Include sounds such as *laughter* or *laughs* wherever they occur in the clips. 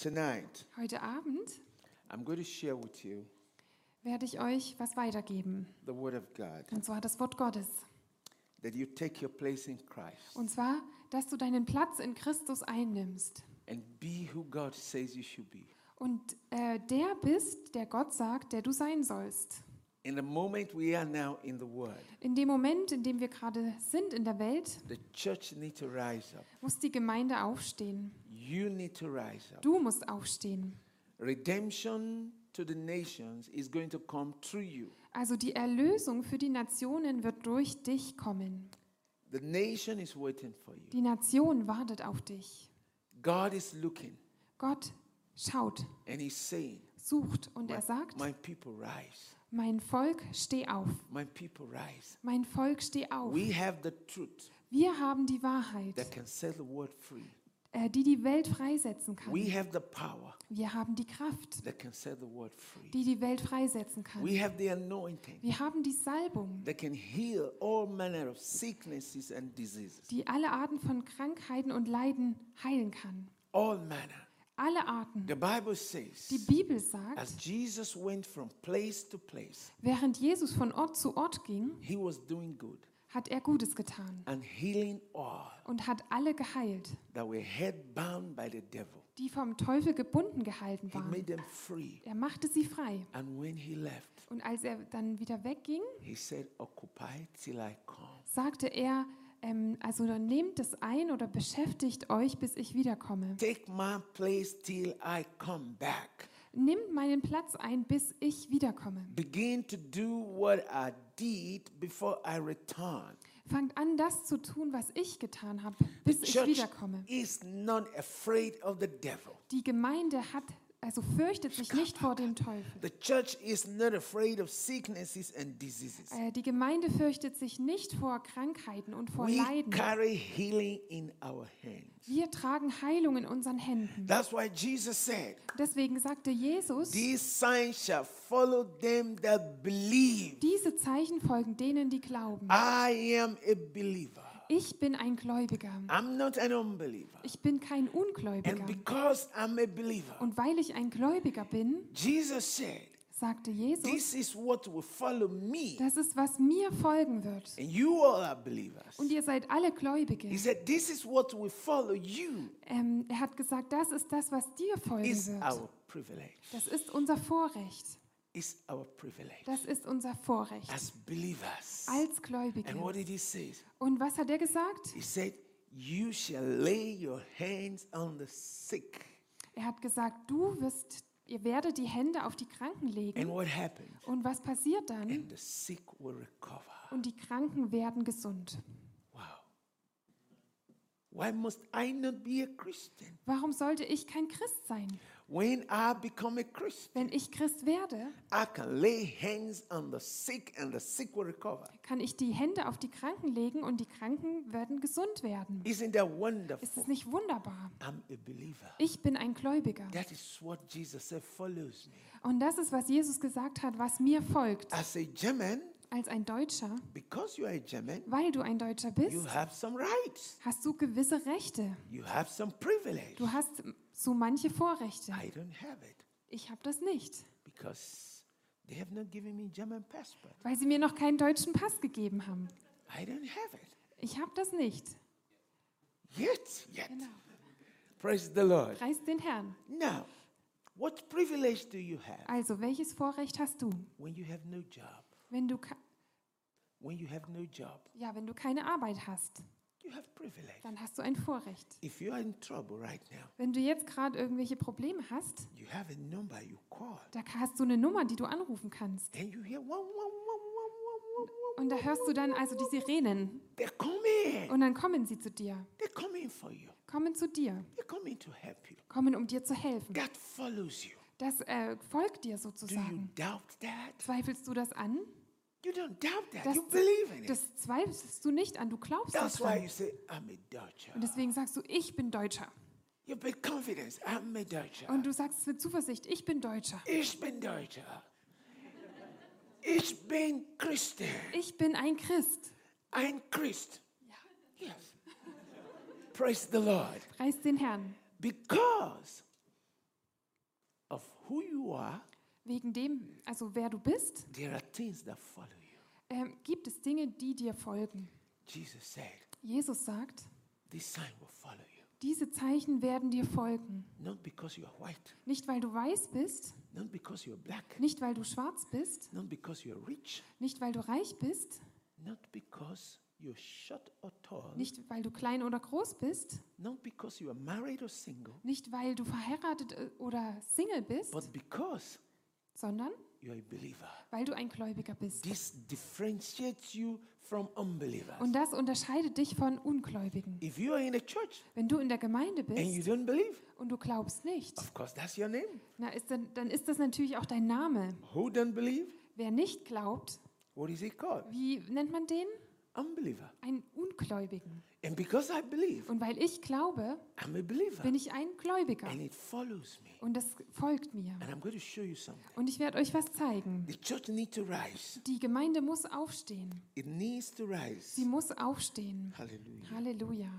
Tonight, Heute Abend I'm going to share with you werde ich euch was weitergeben. the Word of God, Und zwar das Wort Gottes. that you take your place in Christ Und zwar, dass du deinen Platz in Christus einnimmst. and be who God says you should be. Und äh, der bist, der Gott sagt, der du sein sollst. In the moment we are now in the Word, In dem Moment, in dem wir gerade sind in der Welt, the church need to rise up. muss die Gemeinde aufstehen. You need to rise up. Du musst aufstehen. Redemption to the nations is going to come through you. Also die Erlösung für die Nationen wird durch dich kommen. The nation is waiting for you. Die Nation wartet auf dich. God is looking Gott schaut, and He's saying, sucht und er My, sagt, my people rise. mein Volk, steh auf. My people rise. Mein Volk, steh auf. We have the truth Wir haben die Wahrheit, äh, die die Welt freisetzen kann. We have the power Wir haben die Kraft, that can set the world free. die die Welt freisetzen kann. We have the anointing Wir haben die Salbung, that can heal all manner of sicknesses and diseases. die alle Arten von Krankheiten und Leiden heilen kann. All manner. Alle Arten. The Bible says, Die Bibel sagt, as Jesus went from place to place, während Jesus von Ort zu Ort ging, hat er Gutes getan and healing all und hat alle geheilt, that were head bound by the devil. die vom Teufel gebunden gehalten He waren. made them free. Er machte sie frei. And when he left, Und als er dann wieder wegging, he said, Occupy till I come. sagte er, ähm, also dann nehmt es ein oder beschäftigt euch, bis ich wiederkomme. Take my place till I come back. Nimmt meinen Platz ein, bis ich wiederkomme. Begin to do what I did before I return. Fangt an, das zu tun, was ich getan habe, The bis ich wiederkomme. is not afraid of the devil. Die Gemeinde hat, also fürchtet sich nicht vor dem Teufel. The church is not afraid of sicknesses and diseases. Äh, Die Gemeinde fürchtet sich nicht vor Krankheiten und vor We Leiden. carry healing in our hands. Wir tragen Heilung in unseren Händen. That's why Jesus said, Deswegen sagte Jesus, These signs shall follow them that believe. diese Zeichen folgen denen, die glauben. I am a believer. Ich bin ein Gläubiger. I'm not an unbeliever. Ich bin kein And Ungläubiger. because I'm a believer, Und weil ich ein Gläubiger bin, Jesus said, sagte Jesus, This is what will follow me. das ist, was mir folgen wird. And you all are believers. Und ihr seid alle Gläubige. He said, This is what will follow you. Ähm, er hat gesagt, das ist das, was dir folgen Is wird. our privilege. Das ist unser Vorrecht. Is our privilege. Das ist unser Vorrecht As believers. als Gläubige. And what did he say? Und was hat er gesagt? He said, You shall lay your hands on the sick. Er hat gesagt, du wirst, ihr werdet die Hände auf die Kranken And legen. what happened? Und was passiert dann? Und die Kranken werden gesund. Wow. Why must I not be a Christian? Warum sollte ich kein Christ sein? When I become a Christian, Wenn ich Christ werde, I can lay hands on the sick and the sick will recover. kann ich die Hände auf die Kranken legen und die Kranken werden gesund werden. Isn't that Ist wonderful? es nicht wunderbar? I'm a believer. Ich bin ein Gläubiger. That is what Jesus said follows me. Und das ist, was Jesus gesagt hat, was mir folgt. As a German, Als ein Deutscher, because you are a German, weil du ein Deutscher you bist, have some rights. hast du gewisse Rechte. You have some privilege. Du hast so manche Vorrechte. I don't have it Ich habe das nicht, because they have not given me German passport. weil sie mir noch keinen deutschen Pass gegeben haben. I don't have it. Ich habe das nicht. Yet, yet. Genau. Praise the Lord. Preis den Herrn. Now, what privilege do you have Also, welches Vorrecht hast du, when you have no job? Wenn du, When you have no job, ja, wenn du keine Arbeit hast? you have privilege. Dann hast du ein Vorrecht. If you are in trouble right now, Wenn du jetzt gerade irgendwelche Probleme hast, you have a number you call, da hast du eine Nummer, die du anrufen kannst. and you hear one, one, one. Und da hörst du dann also die Sirenen. They're coming. Und dann kommen sie zu dir. They're coming for you. Kommen zu dir. They're coming to help you. Kommen, um dir zu helfen. That follows you. Das äh, folgt dir Do you sozusagen. doubt that? Zweifelst du das an? You don't doubt that. Das, you believe in it. das zweifelst du nicht an. Du glaubst That's why daran. you say, I'm a Dutcher. Und deswegen sagst du, ich bin Deutscher. You confidence. I'm a Dutcher. Und du sagst mit Zuversicht, ich bin Deutscher. Ich bin Deutscher. Ich bin Christian. Ich bin ein Christ. Ein Christ. Yes. Praise the Lord. Preis den Herrn. Because of who you are, wegen dem, also wer du bist, there are things that follow you. ähm, gibt es Dinge, die dir folgen. Jesus said, Jesus sagt, This sign will follow you. diese Zeichen werden dir folgen. Not because you are white, Nicht weil du weiß bist, not because you are black, nicht weil du schwarz bist, not because you are rich, nicht weil du reich bist, not because you're short or tall, nicht weil du klein oder groß bist, not because you are married or single, nicht weil du verheiratet äh, oder Single bist, but because sondern weil du ein Gläubiger bist. This differentiates you from unbelievers. Und das unterscheidet dich von Ungläubigen. If you are in a church Wenn du in der Gemeinde and you bist don't believe, und du glaubst nicht, na ist dann, dann ist das natürlich auch dein Name. Who don't believe? Wer nicht glaubt, What is it called? wie nennt man den? Unbeliever. Einen Ungläubigen. And because I believe, Und weil ich glaube, I'm a believer. bin ich ein Gläubiger. And it follows me. Und das folgt mir. And I'm going to show you something. Und ich werde euch was zeigen. The church needs to rise. Die Gemeinde muss aufstehen. It needs to rise. Sie muss aufstehen. Hallelujah. Halleluja.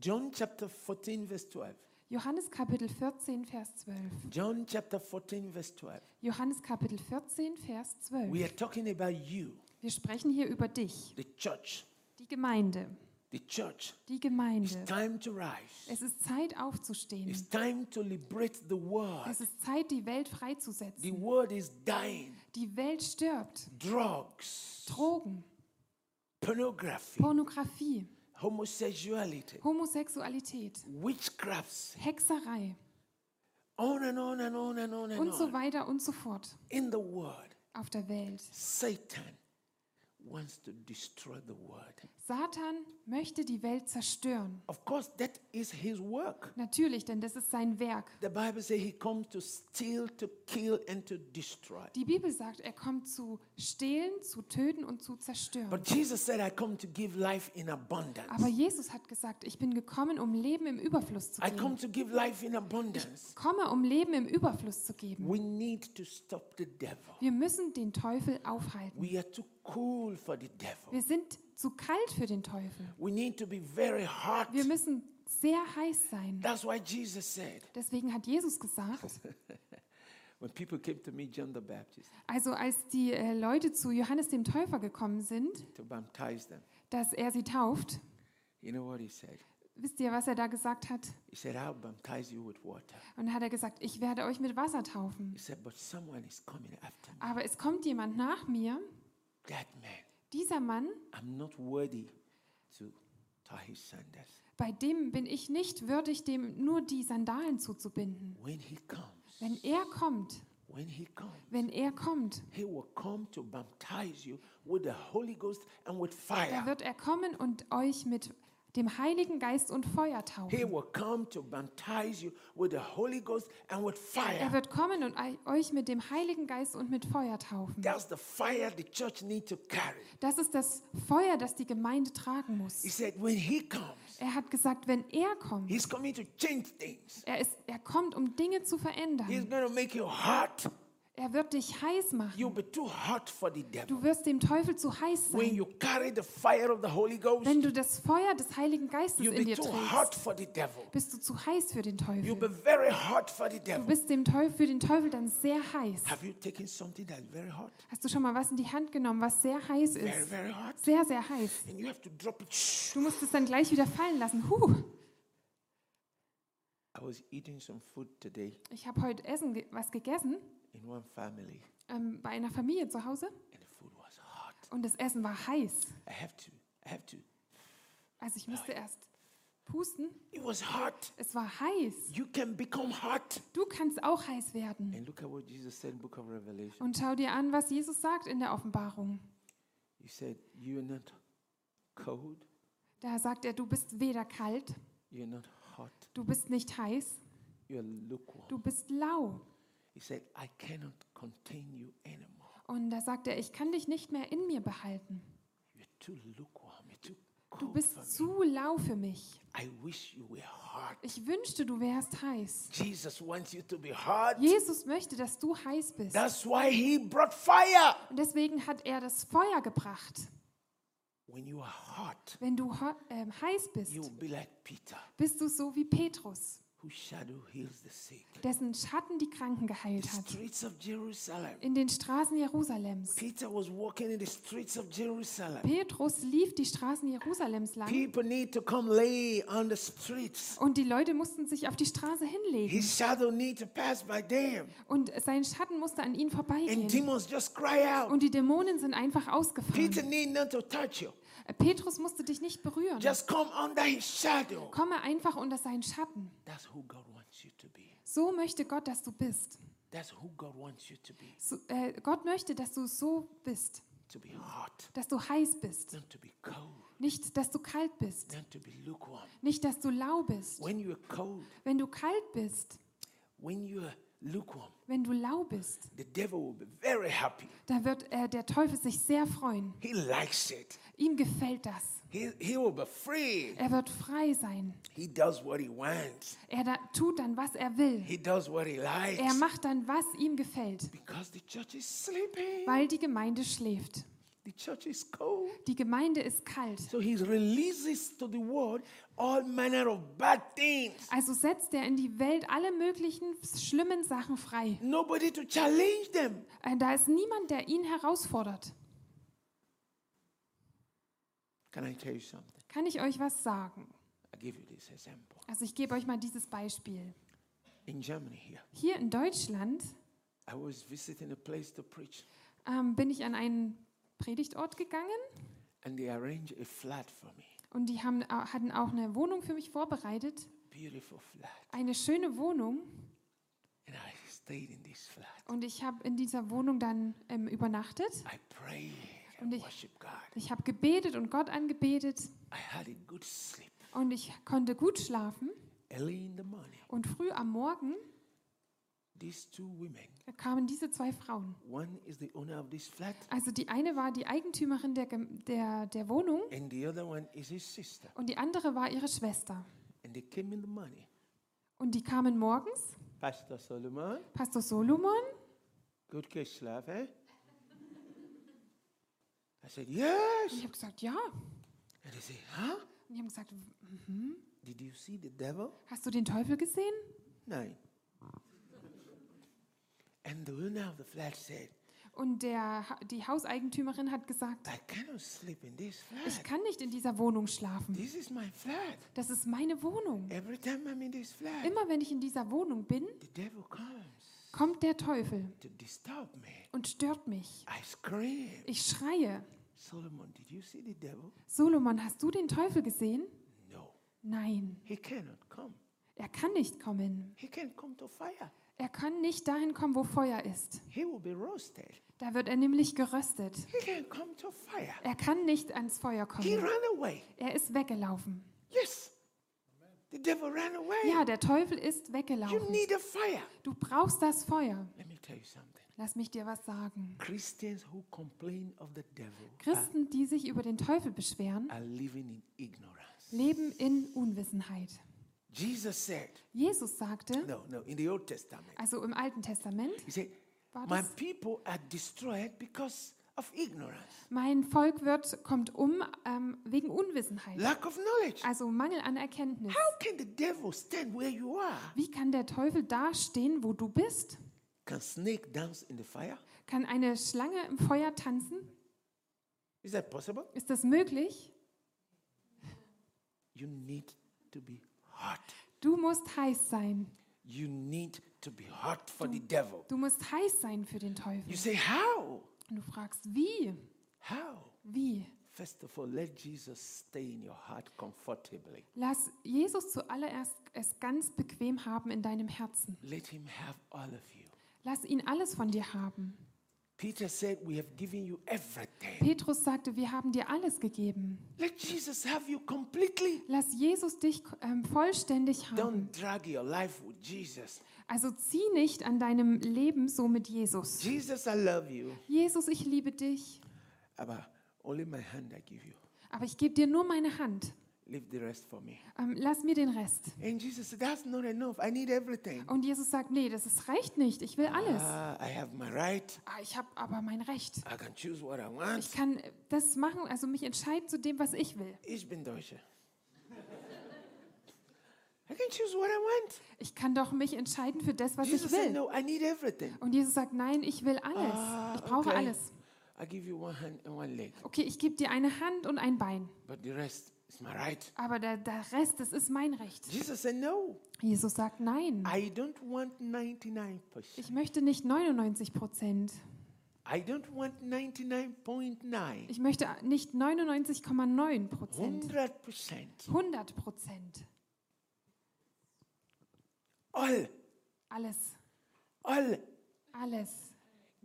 John chapter 14, verse 12. Johannes Kapitel 14, Vers 12. John chapter 14, verse 12. Johannes Kapitel 14, Vers We 12. are talking about you, Wir sprechen hier über dich, the church. die Gemeinde. The church. Die It's Gemeinde. time to rise. Es ist Zeit aufzustehen. It's time to liberate the world. Es ist Zeit, die Welt The freizusetzen. world is dying. Die Welt stirbt. Drugs, Drogen, pornography, Pornografie, homosexuality, Homosexualität, witchcrafts, Hexerei on and on and on and on and und so weiter und so fort In the world, auf der Welt. Satan wants to destroy the world. Satan möchte die Welt zerstören. Of course, that is his work. Natürlich, denn das ist sein Werk. The Bible says he comes to steal, to kill, and to destroy. Die Bibel sagt, er kommt zu stehlen, zu töten und zu zerstören. But Jesus said, I come to give life in abundance. Aber Jesus hat gesagt, ich bin gekommen, um Leben im Überfluss zu I come geben. to give life in abundance. Komme, um Leben im Überfluss zu geben. We need to stop the devil. Wir müssen den Teufel aufhalten. We are too cool for the devil. Wir sind zu kalt für den Teufel. We need to be very hot. Wir müssen sehr heiß sein. That's why Jesus said, Deswegen hat Jesus gesagt, *laughs* when people came to meet John the Baptist also als die äh, Leute zu Johannes dem Täufer gekommen sind, to baptize them, dass er sie tauft, you know what he said? wisst ihr, was er da gesagt hat? He said, I'll baptize you with water. Und dann hat er gesagt, ich werde euch mit Wasser taufen. He said, but someone is coming after me. Aber es kommt jemand nach mir, That man, dieser Mann, I'm not worthy to tie his sandals. bei dem bin ich nicht würdig, dem nur die Sandalen zuzubinden. When he comes, Wenn er kommt, when he comes, wenn er kommt, he will come to baptize you with the Holy Ghost and with da fire. wird er kommen und euch mit dem Heiligen Geist und Feuer He taufen. will come to baptize you with the Holy Ghost and with Er wird kommen und euch mit dem Heiligen Geist und mit Feuer taufen. That's the fire the church need to carry. Das ist das Feuer, das die Gemeinde tragen muss. He said, when he comes, Er hat gesagt, wenn er kommt, he's coming to change things. er, ist, er kommt, um Dinge zu He's verändern. going to make you hot. Er wird dich heiß You'll machen. be too hot for the devil. Du wirst dem Teufel zu heiß When sein. you carry the fire of the Holy Ghost, Wenn du das Feuer des Heiligen Geistes you'll in be dir too hot trägst, for the devil. bist du zu heiß für den You'll Teufel. be very hot for the Du devil. bist dem Teufel, für den Teufel dann sehr heiß. Have you taken something that's very hot? Hast du schon mal was in die Hand genommen, was sehr heiß Very, ist? very hot. Sehr, sehr heiß. And you have to drop it. Du musst es dann gleich wieder fallen lassen. Huh. I was eating some food today Ich habe heute Essen, ge- was gegessen in one family, ähm, bei einer Familie zu Hause and the food was hot. und das Essen war heiß. I have to, I have to. Also ich musste erst pusten. It was hot. Es war heiß. You can become hot. Du kannst auch heiß werden. And look at what Jesus said in Book of Revelation. Und schau dir an, was Jesus sagt in der Offenbarung. He said, You're not cold, Da sagt er, du bist weder kalt, you're not du bist nicht heiß, du bist lau. He said, I cannot contain you anymore. Und da sagt er, ich kann dich nicht mehr in mir behalten. You're too lukewarm, you're too Du bist zu lau für mich. Ich wünschte, du wärst heiß. Jesus möchte, dass du heiß bist. Und deswegen hat er das Feuer gebracht. When you are hot, Wenn du ähm, heiß bist, you will be like Peter. bist du so wie Petrus. Dessen Schatten die Kranken geheilt hat. In den Straßen Jerusalems. Peter was walking in the streets of Jerusalem. Petrus lief die Straßen Jerusalems lang People need to come lay on the streets. und die Leute mussten sich auf die Straße hinlegen. His shadow need to pass by them. Und sein Schatten musste an ihnen And vorbeigehen. demons just cry out. Und die Dämonen sind einfach Peter ausgefahren. Petrus musste dich nicht berühren. Just come under his shadow. Komme einfach unter seinen Schatten. That's who God wants you to be. So möchte Gott, dass du bist. That's who God wants you to be. So, äh, Gott möchte, dass du so bist. To be hot, Dass du heiß bist. not to be cold, Nicht, dass du kalt bist. not to be lukewarm. Nicht, dass du lau bist. When you're cold, Wenn du kalt bist, when you're lukewarm, wenn du lau bist, the devil will be very happy. da wird äh, der Teufel sich sehr freuen. He likes it. Ihm gefällt das. He, he will be free. Er wird frei sein. He does what he wants. Er da, tut dann, was er will. He does what he likes. Er macht dann, was ihm gefällt, Because the church is sleeping. weil die Gemeinde schläft. The church is cold. Die Gemeinde ist kalt. So he releases to the world all manner of bad things. Also setzt er in die Welt alle möglichen schlimmen Sachen frei. Nobody to challenge them. Äh, Da ist niemand, der ihn herausfordert. Can I tell you something? Kann ich euch was sagen? I'll give you this example. Also ich gebe euch mal dieses Beispiel. In Germany here, Hier in Deutschland I was visiting a place to preach, ähm, bin ich an einen Predigtort gegangen and they arranged a flat for me. und die haben, äh, hatten auch eine Wohnung für mich vorbereitet. Beautiful flat. Eine schöne Wohnung And I stayed in this flat. und ich habe in dieser Wohnung dann ähm, übernachtet. I prayed Und ich-. Ich habe gebetet und Gott angebetet I had a good sleep. und ich konnte gut schlafen. Early in the morning, Und früh am Morgen these two women, kamen diese zwei Frauen. one is the owner of this flat, Also die eine war die Eigentümerin der, der, der Wohnung and the other one is his sister. und die andere war ihre Schwester. And they came in the morning. Und die kamen morgens. Pastor Solomon, Pastor Solomon, good case love, eh? I said, und yes. ich habe gesagt, ja. And they say, huh? Und die haben gesagt, Did you see the devil? hast du den Teufel gesehen? Nine. And the owner of the flat said, Und der, die Hauseigentümerin hat gesagt, I cannot sleep in this ich kann nicht in dieser Wohnung schlafen. This is my flat. Das ist meine Wohnung. Every time I'm in this flat, Immer wenn ich in dieser Wohnung bin, the devil comes kommt der Teufel to disturb me. und stört mich. I scream. Ich schreie. Solomon, did you see the devil? Solomon, hast du den Teufel gesehen? No. Nein, He cannot come. er kann nicht kommen. He. Er kann nicht dahin kommen, wo Feuer ist. He will be roasted. Da wird er nämlich geröstet. He can come to fire. Er kann nicht ans Feuer He kommen. ran away. Er ist weggelaufen. Yes. The devil ran away. Ja, der Teufel ist You weggelaufen. need a fire. Du brauchst das Feuer. Let me tell you something. Lass mich dir was sagen. Christians who complain of the devil Christen, die sich über den Teufel beschweren, are living in ignorance. leben in Unwissenheit. Jesus said, Jesus sagte, no, no, in the Old Testament, also im Alten Testament, he said, My people are destroyed because of ignorance, mein Volk wird, kommt um ähm, wegen Unwissenheit, lack of knowledge. also Mangel an Erkenntnis. How can the devil stand where you are? Wie kann der Teufel da stehen, wo du bist? Can snake dance in the fire? Kann eine Schlange im Feuer tanzen? Is that possible? Ist das möglich? You need to be hot. Du musst heiß sein. You need to be hot for the devil. Du musst heiß sein für den You Teufel. say, How? Und du fragst, wie? How? Wie? First of all, let Jesus stay in your heart comfortably. Lass Jesus zuallererst es ganz bequem haben in deinem Herzen. Let him have all of you. Lass ihn alles von dir haben. Peter said, We have given you everything. Petrus sagte, wir haben dir alles gegeben. Let Jesus have you completely. Lass Jesus dich ähm, vollständig haben. Don't drag your life with Jesus. Also zieh nicht an deinem Leben so mit Jesus. Jesus, I love you. Jesus, ich liebe dich, Aber only my hand I give you. aber ich gebe dir nur meine Hand. Leave the rest for me. Ähm, lass mir den Rest. And Jesus said, That's not enough. I need everything. Und Jesus sagt, nee, das ist, reicht nicht. Ich will alles. Ah, I have my right. Ah, ich habe aber mein Recht. I can choose what I want. Ich kann das machen, also mich entscheiden zu dem, was ich will. Ich bin Deutscher. I can choose what I want. Ich kann doch mich entscheiden für das, was Jesus ich said, will. no, I need everything. Und Jesus sagt, nein, ich will alles. Ah, Ich brauche okay. alles. I give you one hand and one leg, Okay, ich gebe dir eine Hand und ein Bein. but the rest is my right. Aber der, der Rest, das ist mein Recht. Jesus said, no, Jesus sagt, nein. I don't want 99%. Ich möchte nicht 99 Prozent. I don't want 99.9. Ich möchte nicht 99,9 Prozent. 100%. 100 Prozent. All, Alles. all. Alles.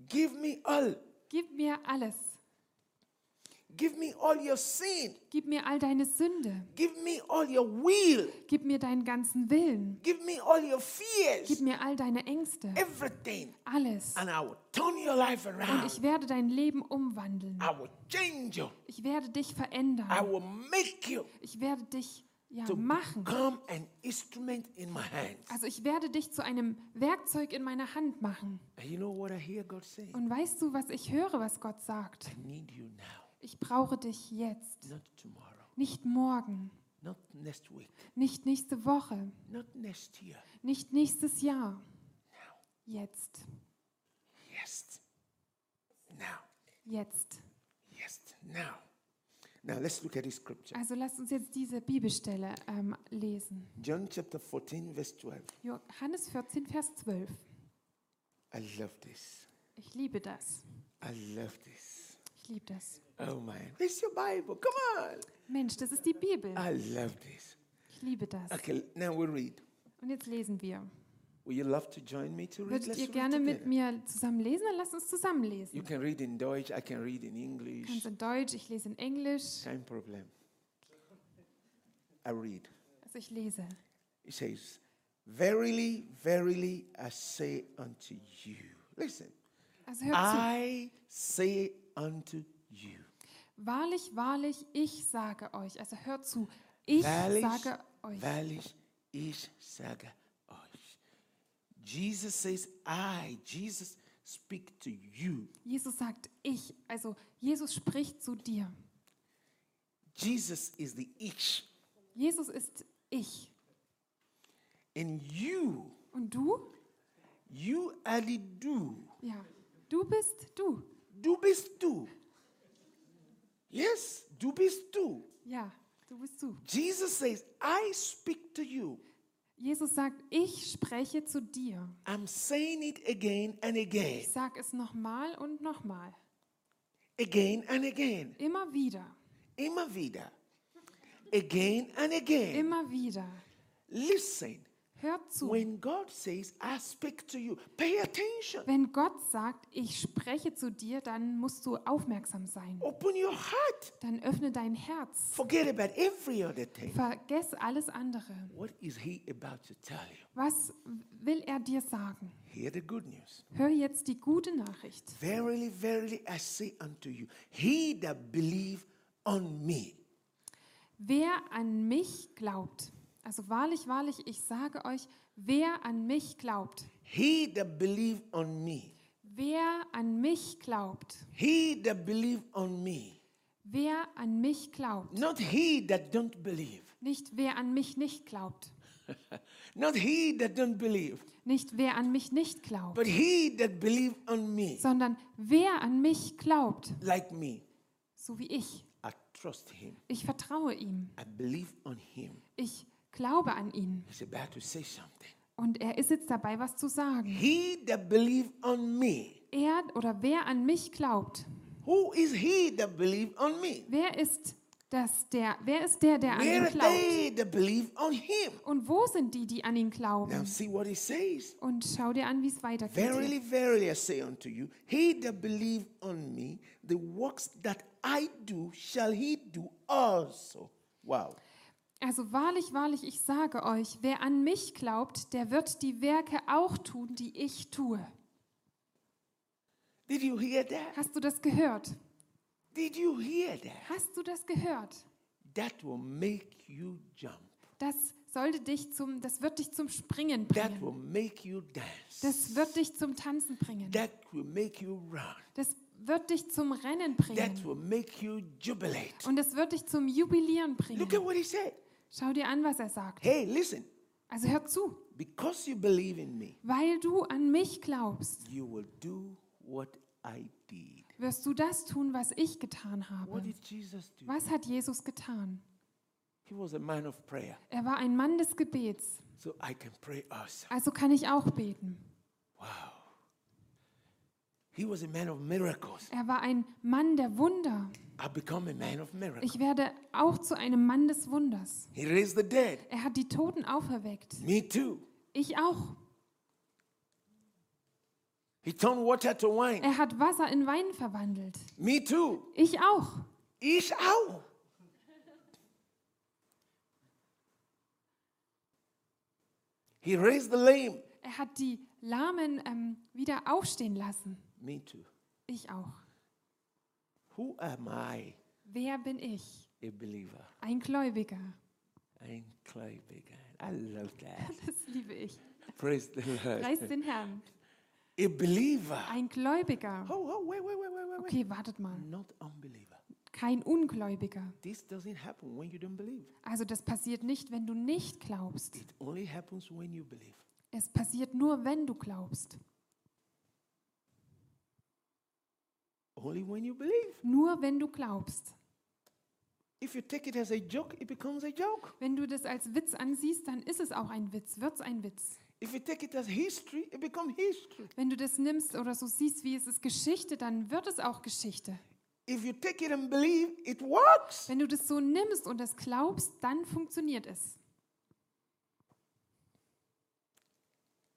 Give me all. Gib mir alles. Give me all your sin. Gib mir all deine Sünde. Give me all your will. Gib mir deinen ganzen Willen. Give me all your Gib fears. mir all deine Ängste. Everything. Alles. And I will turn your life Und around. ich werde dein Leben umwandeln. I will change you. Ich werde dich I verändern. will make you Ich werde dich ja to machen. become an instrument in my hands. Also ich werde dich zu einem Werkzeug in meiner Hand machen. And you know what I hear God saying? Und weißt du, was ich höre, was Gott sagt? I need you now, Ich brauche dich jetzt, not tomorrow, nicht morgen, not next week, nicht nächste Woche, not next year. nicht nächstes Jahr. Jetzt, Yes. Now. jetzt. Yes. Now. Now let's look at this scripture. Also lasst uns jetzt diese Bibelstelle ähm, lesen. John chapter 14, verse 12. Johannes 14, Vers 12. I love this. Ich liebe das. I love this. Ich liebe das. Oh man. Where's your Bible? Come on. Mensch, das ist die Bibel. I love this. Ich liebe das. Okay, now we read. Und jetzt lesen wir. Will you love to join me to read? Würdet Let's ihr gerne mit mir zusammen lesen? Dann lasst uns zusammen lesen. You can read in Deutsch, I can read in Du English. kannst in Deutsch, ich lese in Englisch. Kein Problem. I read. Also ich lese. It says, Verily, verily, I say unto you. Listen. Also I say unto you. Wahrlich, wahrlich, ich sage euch. Also hört zu. Ich Wahrlich, sage euch. wahrlich, ich sage euch. Jesus says, I, Jesus speak to you. Jesus sagt ich. Also Jesus spricht zu dir. Jesus is the ich. Jesus ist ich. And you, Und du? you are the do. Ja. Du bist du. Du bist du. Yes, du bist du. Ja, du bist du. Jesus says, I speak to you. Jesus sagt, ich spreche zu dir. I'm saying it again and again, Ich sage es nochmal und nochmal. again and again, Immer wieder. immer wieder, again and again. Immer wieder. Listen, Hört zu. when God says, I speak to you, pay attention. Wenn Gott sagt, ich spreche zu dir, dann musst du aufmerksam sein. Open your heart. Dann öffne dein Herz. Forget about every other thing. Vergess alles andere. What is He about to tell you? Was will er dir sagen? Hear the good news. Hör jetzt die gute Nachricht. Verily, verily, I say unto you, he that believe on me. Wer an mich glaubt, also wahrlich, wahrlich, ich sage euch, wer an mich glaubt, He that believe on me. wer an mich glaubt, He that believe on me. wer an mich glaubt, Not he that don't believe. nicht wer an mich nicht glaubt, *laughs* Not he that don't believe. nicht wer an mich nicht glaubt, But he that believe on me. sondern wer an mich glaubt, Like me. so wie ich. I trust him. Ich vertraue ihm. I believe on him. Ich glaube an ihn. He's about to say something. Und er ist jetzt dabei, was zu sagen. He that believe on me. Er oder wer an mich glaubt, Who is he that believe on me? wer ist das der, wer ist der, der an Where ihn glaubt? they that believe on him? Und wo sind die, die an ihn Now glauben? see what he says. Und schau dir an, wie es weitergeht. Verily, verily, I say unto you, he that believe on me, the works that I do shall he do also. Wow. Also wahrlich, wahrlich, ich sage euch, wer an mich glaubt, der wird die Werke auch tun, die ich tue. Did you hear that? Hast du das gehört? Did you hear that? Hast du das gehört? That will make you jump. Das sollte dich zum, das wird dich zum Springen That bringen. will make you dance. Das wird dich zum Tanzen bringen. That will make you run. Das wird dich zum Rennen That bringen. will make you jubilate. Und es wird dich zum Jubilieren bringen. Look at what he said. Schau dir an, was er sagt. Hey, listen. Also hör zu, Because you believe in me, weil du an mich glaubst, you will do what I did. wirst du das tun, was ich getan What habe. did Jesus do? Was hat Jesus getan? He was a man of prayer. Er war ein Mann des Gebets, So I can pray also. also kann ich auch beten. Wow. He was a man of miracles. Er war ein Mann der Wunder. I've become a man of miracles. Ich werde auch zu einem Mann des Wunders. He raised the dead. Er hat die Toten auferweckt. Me too. Ich auch. He turned water to wine. Er hat Wasser in Wein verwandelt. Me too. Ich auch. Ich auch. He raised the lame. Er hat die Lahmen ähm, wieder aufstehen lassen. Me too. Ich auch. Who am I? Wer bin ich? A believer. Ein Gläubiger. I'm Claybegan. I love that. *laughs* Das liebe ich. Praise the Preis Lord. den Herrn. A believer. Ein Gläubiger. Oh, oh, wait, wait, wait, wait, wait. Okay, wartet mal. Not unbeliever. Kein Ungläubiger. This doesn't happen when you don't believe. Also das passiert nicht, wenn du nicht glaubst. It only happens when you believe. Es passiert nur, wenn du glaubst. Only when you believe. Nur wenn du glaubst. If you take it as a joke, it becomes a joke. Wenn du das als Witz ansiehst, dann ist es auch ein Witz, wird es ein Witz. If you take it as history, it becomes history. Wenn du das nimmst oder so siehst, wie es ist Geschichte, dann wird es auch Geschichte. If you take it and believe, it works. Wenn du das so nimmst und es glaubst, dann funktioniert es.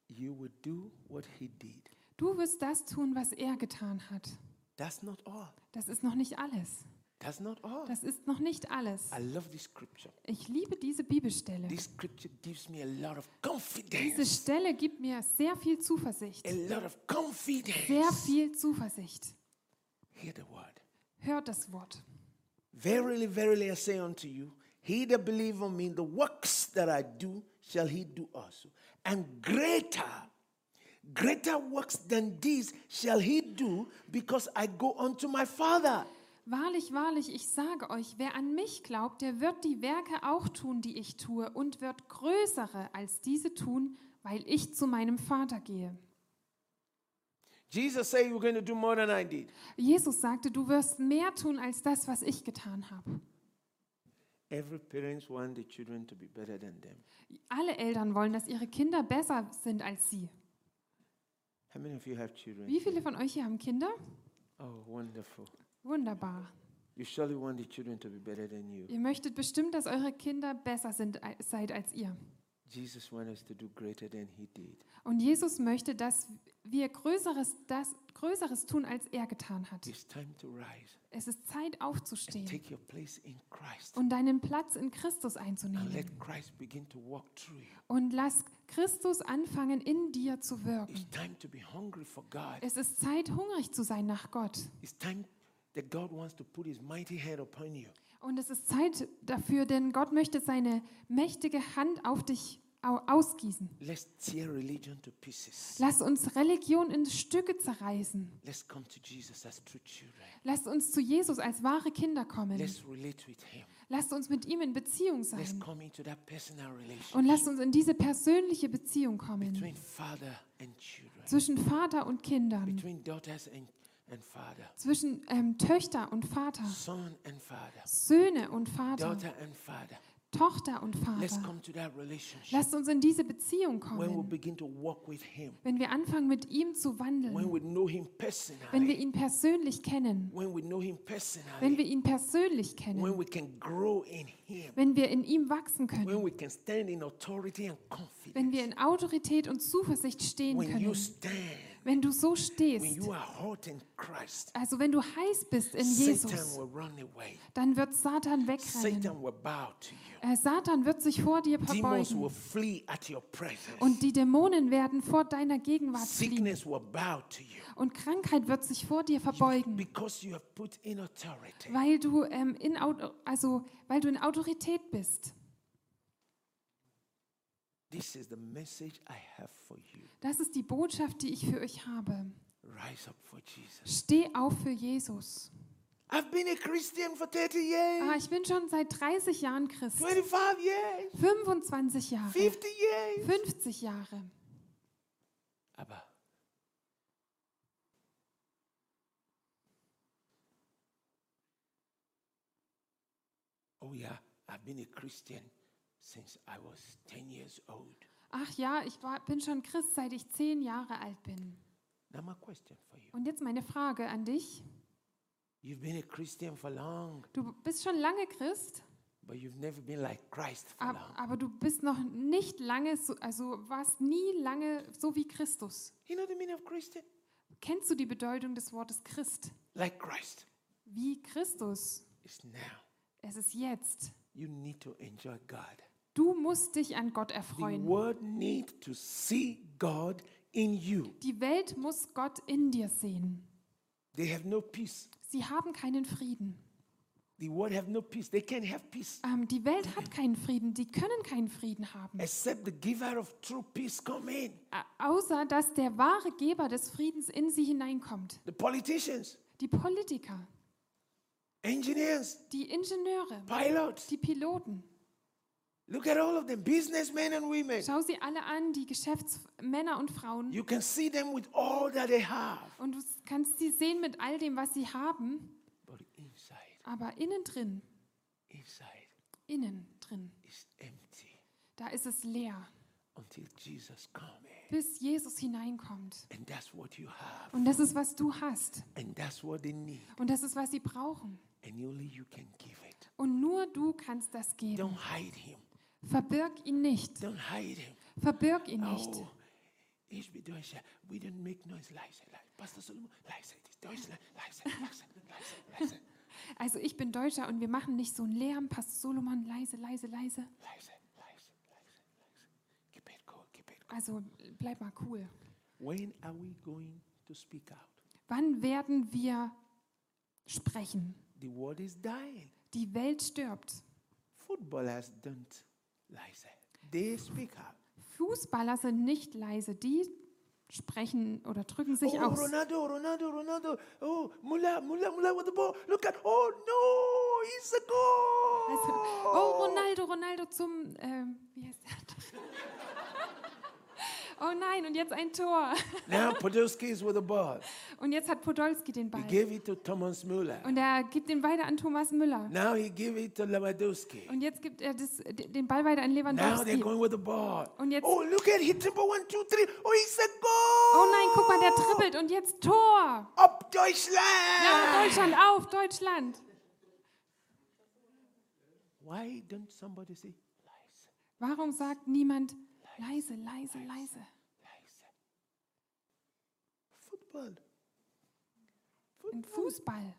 You would do what he did. Du wirst das tun, was er getan hat. That's not all. Das ist noch nicht alles. That's not all. Das ist noch nicht alles. I love this scripture. Ich liebe diese Bibelstelle. This scripture gives me a lot of Diese confidence. Stelle gibt mir sehr viel Zuversicht. A lot of Sehr confidence. viel Zuversicht. Hear the word. Hört das Wort. Verily, verily, I say unto you, he that believe on me, the works that I do, shall he do also. And greater, greater works than these shall he do, because I go unto my Father. Wahrlich, wahrlich, ich sage euch, wer an mich glaubt, der wird die Werke auch tun, die ich tue, und wird größere als diese tun, weil ich zu meinem Vater gehe. Jesus said, You're going to do more than I did. Jesus sagte, du wirst mehr tun als das, was ich getan habe. Every parents want the children to be better than them. Alle Eltern wollen, dass ihre Kinder besser sind als sie. How many of you have children? Wie viele von euch hier haben Kinder? Oh, wonderful. Wunderbar. You surely want the children to be better than you. Ihr möchtet bestimmt, dass eure Kinder besser sind, seid als ihr. Jesus wants us to do greater than he did. Und Jesus möchte, dass wir Größeres, das, Größeres tun, als er getan hat. It's time to rise Es ist Zeit and aufzustehen take your place in Christ. und deinen Platz in Christus And einzunehmen. let Christ begin to walk through you. Und lass Christus anfangen, in dir zu wirken. It's time to be hungry for God. Es ist Zeit, hungrig zu sein nach Gott. It's time that God wants to put his mighty hand upon you. Und es ist Zeit dafür, denn Gott möchte seine mächtige Hand auf dich au- ausgießen. Let's tear religion to pieces. Lass uns Religion in Stücke zerreißen. Let's come to Jesus as true children. Lasst uns zu Jesus als wahre Kinder kommen. Let's relate with him. Lasst uns mit ihm in Beziehung Let's sein. come into that personal relationship Und lasst uns in diese persönliche Beziehung kommen. between father and children, Zwischen Vater und Kindern. between daughters and, Zwischen ähm, Töchter und Vater. Söhne und Vater. Tochter und Vater. Lasst uns in diese Beziehung when we kommen. Wenn wir anfangen, mit ihm zu when wandeln. Wenn wir ihn persönlich kennen. Wenn wir ihn persönlich kennen. Wenn wir in ihm wachsen when können. we can stand in authority and Wenn wir in Autorität und Zuversicht stehen können. Wenn du so stehst. Christ, Also wenn du heiß bist in Jesus, dann wird Satan wegrennen. Satan. Äh, Satan wird sich vor dir verbeugen. Und die Dämonen werden vor deiner Gegenwart fliehen. Und Krankheit wird sich vor dir verbeugen. Weil du, ähm, in, also, weil du in Autorität bist. This is the message I have for you. Das ist die Botschaft, die ich für euch habe. Rise up for Jesus. Steh auf für Jesus. I've been a Christian for 30 years, Ah, ich bin schon seit 30 Jahren Christ. 25 years, 25 Jahre. 50 years. 50 Jahre. Aber Oh yeah, I've been a Christian since I was 10 years old. Ach ja, ich war, bin schon Christ, seit ich 10 Jahre alt bin. Now my question for you. Und jetzt meine Frage an dich. You've been a Christian for long, Du bist schon lange Christ, but you've never been like Christ for ab- long. aber du bist noch nicht lange, so, also warst nie lange so wie Christus. You know the meaning of Christian? Kennst du die Bedeutung des Wortes Christ? Like Christ. Wie Christus. It's now. Es ist jetzt. You need to enjoy God. Du musst dich an Gott The erfreuen. world needs to see God in you. Die Welt muss Gott in dir sehen. They have no peace. Sie haben keinen Frieden. The world have no peace. They can't have peace Ähm, die Welt hat keinen Frieden. Die können keinen Frieden haben. except the giver of true peace come in. Außer dass der wahre Geber des Friedens in sie hineinkommt. The politicians, Die Politiker, engineers, die Ingenieure, pilots. die Piloten. Look at all of them, businessmen and women. Schau sie alle an, die Geschäftsmänner und Frauen. You can see them with all that they have. Und du kannst sie sehen mit all dem, was sie haben. But inside, Aber innen drin, inside innen drin, is empty da ist es leer, until Jesus comes bis Jesus hineinkommt. And that's what you have. Und das ist, was du hast. And that's what they need. Und das ist, was sie brauchen. And only you can give it. Und nur du kannst das geben. Verbirg ihn nicht. Don't hide him. Verbirg ihn nicht. Oh, ich bin Deutscher. We don't make noise leise, leise. Pastor Solomon, leise. Deutschland, leise, leise, leise, leise, Also ich bin Deutscher und wir machen nicht so einen Lärm. Pastor Solomon, leise, leise, leise. leise, leise, leise, leise. Keep it cool, keep it cool. Also bleib mal cool. When are we going to speak out? Wann werden wir sprechen? The world is dying. Die Welt stirbt. Footballers don't leise. They speak out. Fußballer sind nicht leise. Die sprechen oder drücken sich oh, aus. Ronaldo, Ronaldo, Ronaldo. Oh, Mullah, Mullah, Mullah with the ball. Look at, oh no, it's a goal. Also, oh, Ronaldo, Ronaldo zum, ähm, wie heißt der? Oh nein, und jetzt ein Tor. *laughs* Now Podolski is with the ball. Und jetzt hat Podolski den He Ball. gave it to Thomas Muller. Und er gibt den weiter an Thomas Müller. Now he gave it to Lewandowski. Und jetzt gibt er das, den Ball weiter an Now they're Lewandowski. going with the ball. Und jetzt- oh, look at hit number one, two, three. Oh, it's a goal. Oh nein, guck mal, der trippelt und jetzt Tor. Up Deutschland. Ja, Deutschland auf, Deutschland. Why don't somebody say Warum sagt niemand leise, leise, leise? leise? Football. Ein Football. Fußball.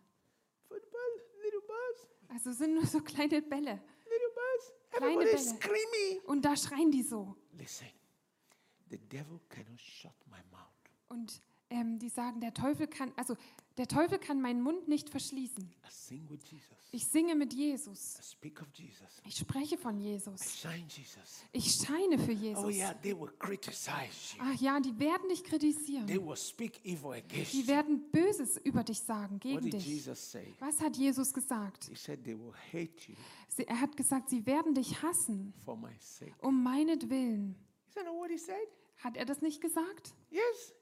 Football. Little balls. Also sind nur so kleine Bälle. Little balls. Kleine Bälle. screaming. Und da schreien die so. Listen, the devil cannot shut my mouth. Und ähm, die sagen, der Teufel kann, also der Teufel kann meinen Mund nicht verschließen. Ich singe mit Jesus. Ich spreche von Jesus. Ich scheine für Oh Jesus. yeah, they will criticize you. Ach ja, die werden dich They kritisieren. will speak evil against Die werden Böses über dich sagen, What gegen did dich. Jesus say? Was hat Jesus gesagt? He said they will hate you Sie, er hat gesagt, sie werden dich hassen, for my sake. um meinetwillen. Is that what he said? Hat er das nicht gesagt? Yes.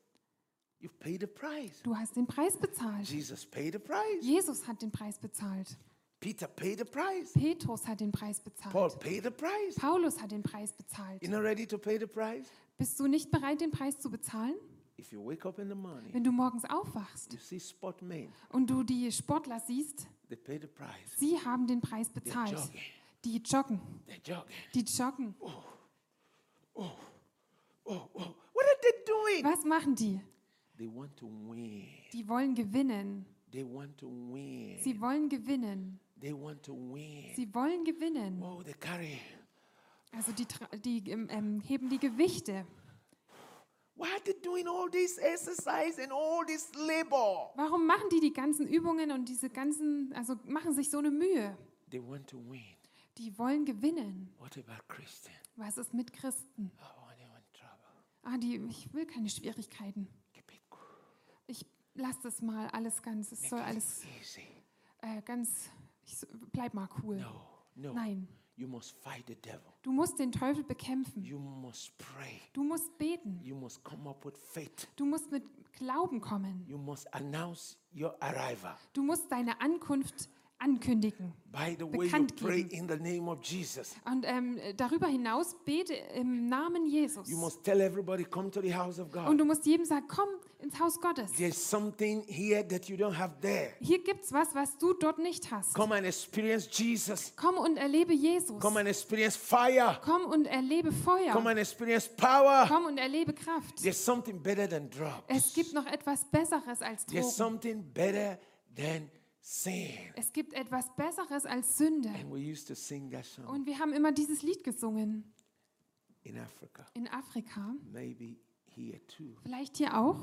You pay the price. Du hast den Preis bezahlt. Jesus paid the price. Jesus hat den Preis bezahlt. Peter paid the price. Petrus hat den Preis Paul bezahlt. paid the price. Paulus hat den Preis bezahlt. You're not ready to pay the price? Bist du nicht bereit, den Preis zu bezahlen? If you wake up in the morning, Wenn du morgens aufwachst you see sportmen, und du die Sportler siehst, they pay the price. sie haben den Preis bezahlt. jogging. Die joggen, They're jogging. die joggen. Oh, oh. What are they doing? Was machen die? They want to win. Die wollen gewinnen. They want to win. Sie wollen gewinnen. They want to win. Sie wollen gewinnen. They carry. Also die, tra- die ähm, ähm, heben die Gewichte. Why are they doing all this exercise and all this labor? Warum machen die die ganzen Übungen und diese ganzen, also machen sich so eine Mühe? They want to win. Die wollen gewinnen. What about Christian? Was ist mit Christen? Oh, trouble. Ah, die, ich will keine Schwierigkeiten. Lasse das mal alles ganz, es soll alles äh, ganz, ich, bleib mal cool. No, no. Nein, You must fight the devil. du musst den Teufel bekämpfen. You must pray. Du musst beten. You must come up with faith. Du musst mit Glauben kommen. You must announce your arrival. Du musst deine Ankunft ankündigen. By the way you pray geben. in the name of Jesus. Und ähm, darüber hinaus bete im Namen Jesus. You must tell everybody, come to the house of Und God. du musst jedem sagen, komm ins Haus Gottes. There's something here that you don't have there. Hier gibt's was, was du dort nicht hast. Come and experience Jesus. Komm und erlebe Jesus. Come and experience fire. Komm und erlebe Feuer. Come and experience power. Komm und erlebe Kraft. There's something better than drugs. Es gibt noch etwas Besseres als There's Drogen. something better than. Es gibt etwas Besseres als Sünde. Und wir haben immer dieses Lied gesungen. in Africa. In Afrika. Vielleicht hier auch.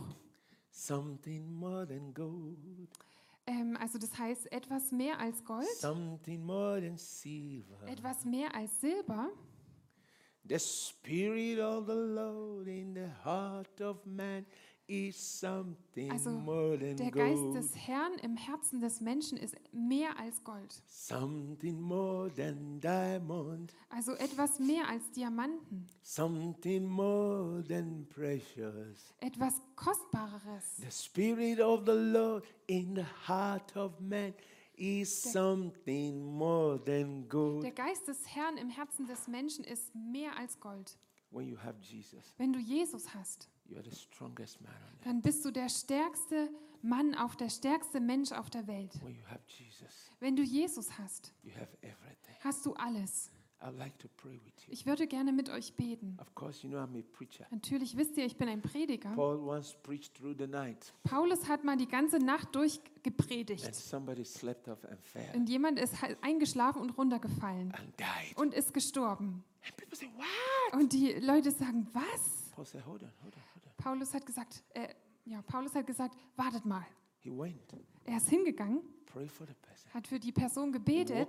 Something more than gold. Ähm, also das heißt etwas mehr als Gold, Something more than silver. etwas mehr als Silber. The spirit of the Lord in the heart of man Also more than der Geist des Herrn im Herzen des Menschen ist mehr als Gold. Something more than diamond. Also etwas mehr als Diamanten. Something more than precious. Etwas Kostbareres. The spirit of the Lord in the heart of man is something more than gold. Der Geist des Herrn im Herzen des Menschen ist mehr als Gold. When you have Jesus, Wenn du Jesus hast, dann bist du der stärkste Mann auf der stärkste Mensch auf der Welt. Wenn du Jesus hast, hast du alles. I'd like to pray with you. Ich würde gerne mit euch beten. Of course, you know I'm a preacher. Natürlich wisst ihr, ich bin ein Prediger. Paulus hat mal die ganze Nacht and fell Und jemand ist eingeschlafen und runtergefallen und ist gestorben. And people say, What? Und die Leute sagen, was? Paul said, hold on, hold on. Paulus hat gesagt, äh, ja, Paulus hat gesagt, wartet mal. He went, Er ist hingegangen, pray for the person. hat für die Person He gebetet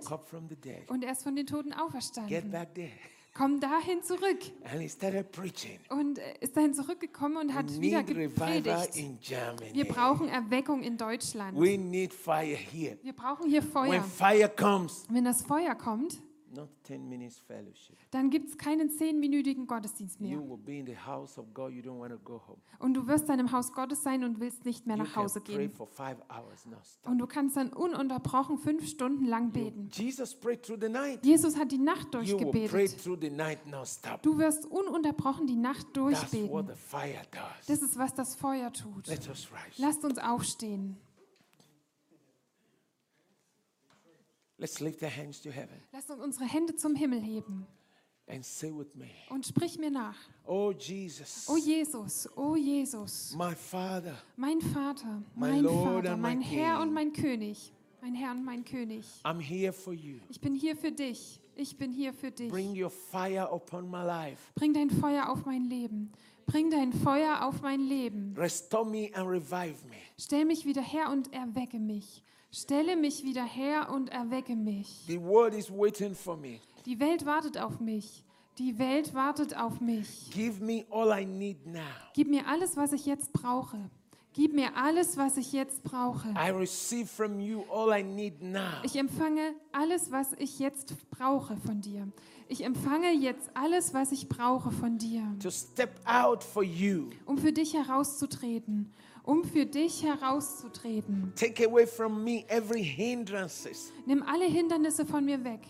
und er ist von den Toten auferstanden. Komm dahin zurück. Und äh, ist dahin zurückgekommen und We hat wieder gepredigt. Wir brauchen Erweckung in Deutschland. We need fire here. Wir brauchen hier Feuer. Wenn das Feuer kommt, not 10 minutes fellowship. dann gibt es keinen zehnminütigen Gottesdienst mehr. Und du wirst dann im Haus Gottes sein und willst nicht mehr nach Hause gehen. Und du kannst dann ununterbrochen fünf Stunden lang beten. Jesus hat die Nacht durchgebetet. Du wirst ununterbrochen die Nacht durchbeten. Das ist, was das Feuer tut. Lasst uns aufstehen. Let's lift our hands to heaven Lasst uns unsere Hände zum Himmel heben and say with me, und sprich mir nach. Oh Jesus, O Jesus, o Jesus, my Father, mein Vater, My mein Lord Vater, and mein my Herr King. und mein König, mein Herr und mein König. I'm here for you. Ich bin hier für dich. Ich bin hier für dich. Bring your fire upon my life. Bring dein Feuer auf mein Leben. Bring dein Feuer auf mein Leben. Restore me and revive me. Stell mich wieder her und erwecke mich. Stelle mich wieder her und erwecke mich. The world is waiting for me. Die Welt wartet auf mich. Die Welt wartet auf mich. Give me all I need now. Gib mir alles, was ich jetzt brauche. Gib mir alles, was ich jetzt brauche. I receive from you all I need now. Ich empfange alles, was ich jetzt brauche von dir. Ich empfange jetzt alles, was ich brauche von dir, To step out for you. um für dich herauszutreten, um für dich herauszutreten. Take away from me every hindrances, Nimm alle Hindernisse von mir weg.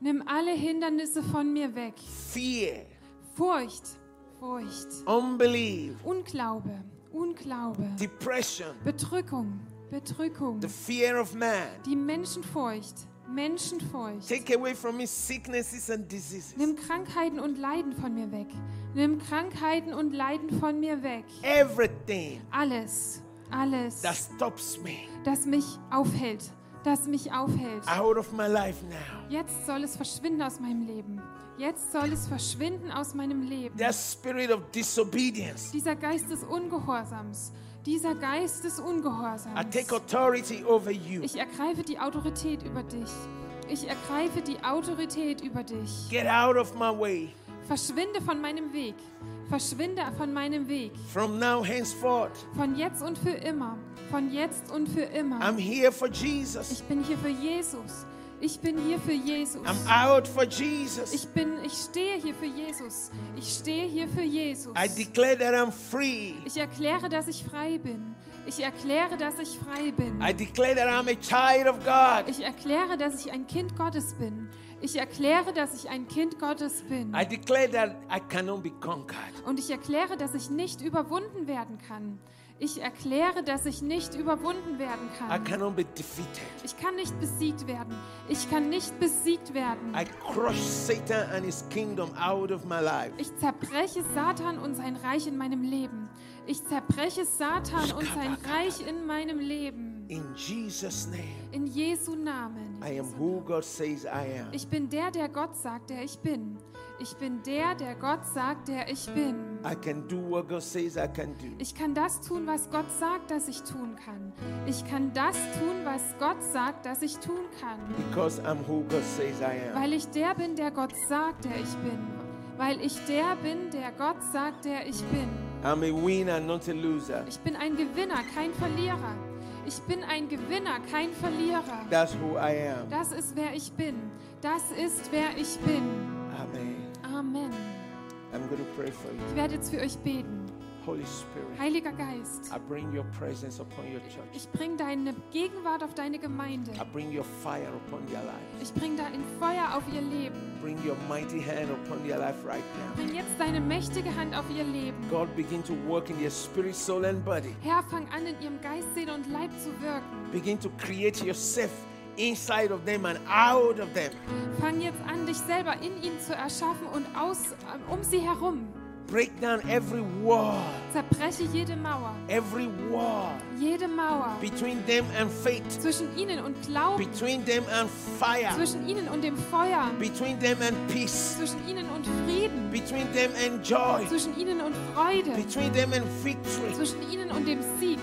Nimm alle Hindernisse von mir weg. fear, Furcht, Furcht, unbelief, Unglaube, Unglaube, depression, Bedrückung, Bedrückung, the fear of man. die Menschenfurcht, Menschenfurcht. Take away from me sicknesses and diseases. Nimm Krankheiten und Leiden von mir weg. Nimm Krankheiten und Leiden von mir weg. Everything Alles, alles, that stops me das mich aufhält, das mich aufhält. out of my life now. Jetzt soll es verschwinden aus meinem Leben. Jetzt soll es verschwinden aus meinem Leben. That spirit of disobedience. Dieser Geist des Ungehorsams, dieser Geist des I Ungehorsams. take authority over you. Ich ergreife die Autorität über dich. Ich ergreife die Autorität über dich. Get out of my way. Verschwinde von meinem Weg. Verschwinde von meinem Weg. From now henceforth, Von jetzt und für immer. Von jetzt und für immer. I'm here for Jesus. Ich bin hier für Jesus. Ich bin hier für Jesus. I'm out for Jesus. Ich bin, ich stehe hier für Jesus. Ich stehe hier für Jesus. I declare that I'm free. Ich erkläre, dass ich frei bin. Ich erkläre, dass ich frei bin. I declare that I'm a child of God. Ich erkläre, dass ich ein Kind Gottes bin. Ich erkläre, dass ich ein Kind Gottes bin. I declare that I cannot be conquered. Und ich erkläre, dass ich nicht überwunden werden kann. Ich erkläre, dass ich nicht überwunden werden I kann. cannot be defeated. Ich kann nicht besiegt werden. Ich kann nicht besiegt werden. I crush Satan and his kingdom out of my life. Ich zerbreche Satan und sein Reich in meinem Leben. Ich zerbreche Satan und sein Reich in meinem Leben. In Jesus' name, In Jesu Namen. I am who God says I am. Ich bin der, der Gott sagt, der ich bin. Ich bin der, der Gott sagt, der ich bin. I can do what God says I can do. Ich kann das tun, was Gott sagt, dass ich tun kann. Ich kann das tun, was Gott sagt, dass ich tun kann. Because I'm who God says I am. Weil ich der bin, der Gott sagt, der ich bin. Weil ich der bin, der Gott sagt, der ich bin. I'm a winner, not a loser. Ich bin ein Gewinner, kein Verlierer. Ich bin ein Gewinner, kein Verlierer. That's who I am. Das ist wer ich bin. Das ist wer ich bin. Amen. Amen. I'm to pray for you. Ich werde jetzt für euch beten. Holy Spirit, Heiliger Geist, I bring your presence upon your church. ich bringe deine Gegenwart auf deine Gemeinde. I bring your fire upon their lives. Ich bringe dein Feuer auf ihr Leben. Bring your mighty hand upon their life right now. Bring jetzt deine mächtige Hand auf ihr Leben. God, begin to work in their spirit, soul, and body. Herr, fang an, in ihrem Geist, Seele und Leib zu wirken. Begin to create yourself inside of them and out of them. Fang jetzt an, dich selber in ihnen zu erschaffen und aus, um sie herum. Break down every wall, Zerbreche jede Mauer. every wall Jede Mauer. between them and faith, Zwischen ihnen und Glauben. between them and fire, Zwischen ihnen und dem Feuer. between them and peace, Zwischen ihnen und Frieden. between them and joy, Zwischen ihnen und Freude. between them and victory, Zwischen ihnen und dem Sieg.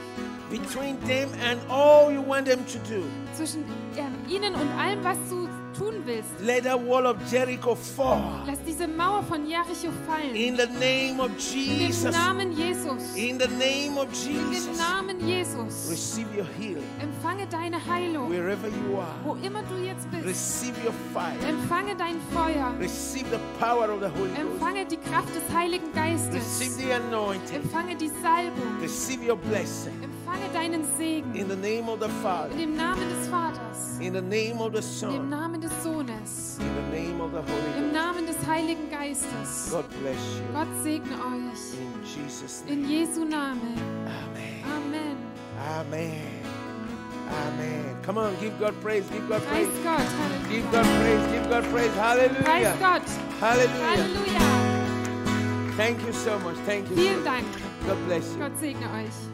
between them and all you want them to do. Zwischen ähm, ihnen und allem, was du willst. Let that wall of Jericho fall Lass diese Mauer von Jericho fallen. in the name of In dem Jesus. Namen Jesus. In the name of In dem Jesus. Namen Jesus. Receive your healing Empfange deine Heilung. wherever you are. Wo immer du jetzt bist. Receive your fire. Empfange dein Feuer. Receive the power of the Holy Ghost. Empfange die Kraft des Heiligen Receive Geistes. the anointing. Empfange die Salbung. Receive your blessing. Empfange deinen Segen. In the name of the In Father. dem Namen des Vaters. In the name of the In dem Son. Namen des Sohnes. In the name of the Holy Im Ghost. Namen des Heiligen Geistes. God bless you. Gott segne euch. In Jesus' name. In Jesu Namen. Amen. Amen. Amen. Amen. Come on, give God praise. Give God Preis praise. Gott. Give Halleluja. God praise. Give God praise. Hallelujah. Gott. Hallelujah. Halleluja. Thank you so much. Thank you. Vielen Dank. God bless you. Gott segne euch.